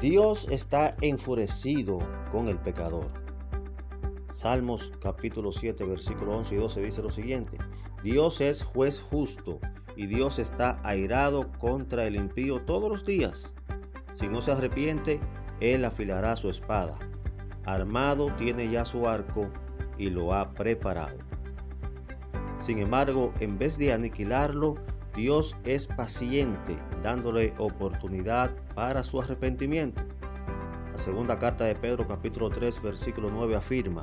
Dios está enfurecido con el pecador. Salmos capítulo 7 versículo 11 y 12 dice lo siguiente. Dios es juez justo y Dios está airado contra el impío todos los días. Si no se arrepiente, Él afilará su espada. Armado tiene ya su arco y lo ha preparado. Sin embargo, en vez de aniquilarlo, Dios es paciente, dándole oportunidad para su arrepentimiento. La segunda carta de Pedro capítulo 3 versículo 9 afirma,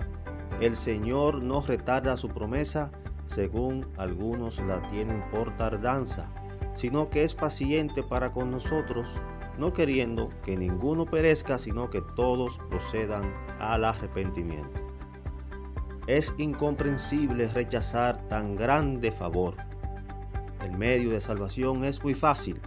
El Señor no retarda su promesa, según algunos la tienen por tardanza, sino que es paciente para con nosotros, no queriendo que ninguno perezca, sino que todos procedan al arrepentimiento. Es incomprensible rechazar tan grande favor el medio de salvación es muy fácil,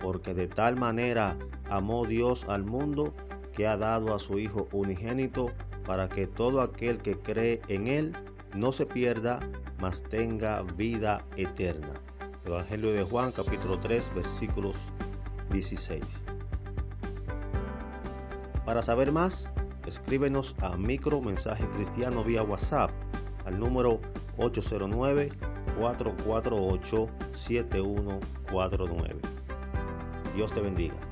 porque de tal manera amó Dios al mundo que ha dado a su Hijo unigénito para que todo aquel que cree en Él no se pierda, mas tenga vida eterna. Evangelio de Juan capítulo 3 versículos 16. Para saber más, escríbenos a micro mensaje cristiano vía WhatsApp al número 809 448 7149. Dios te bendiga.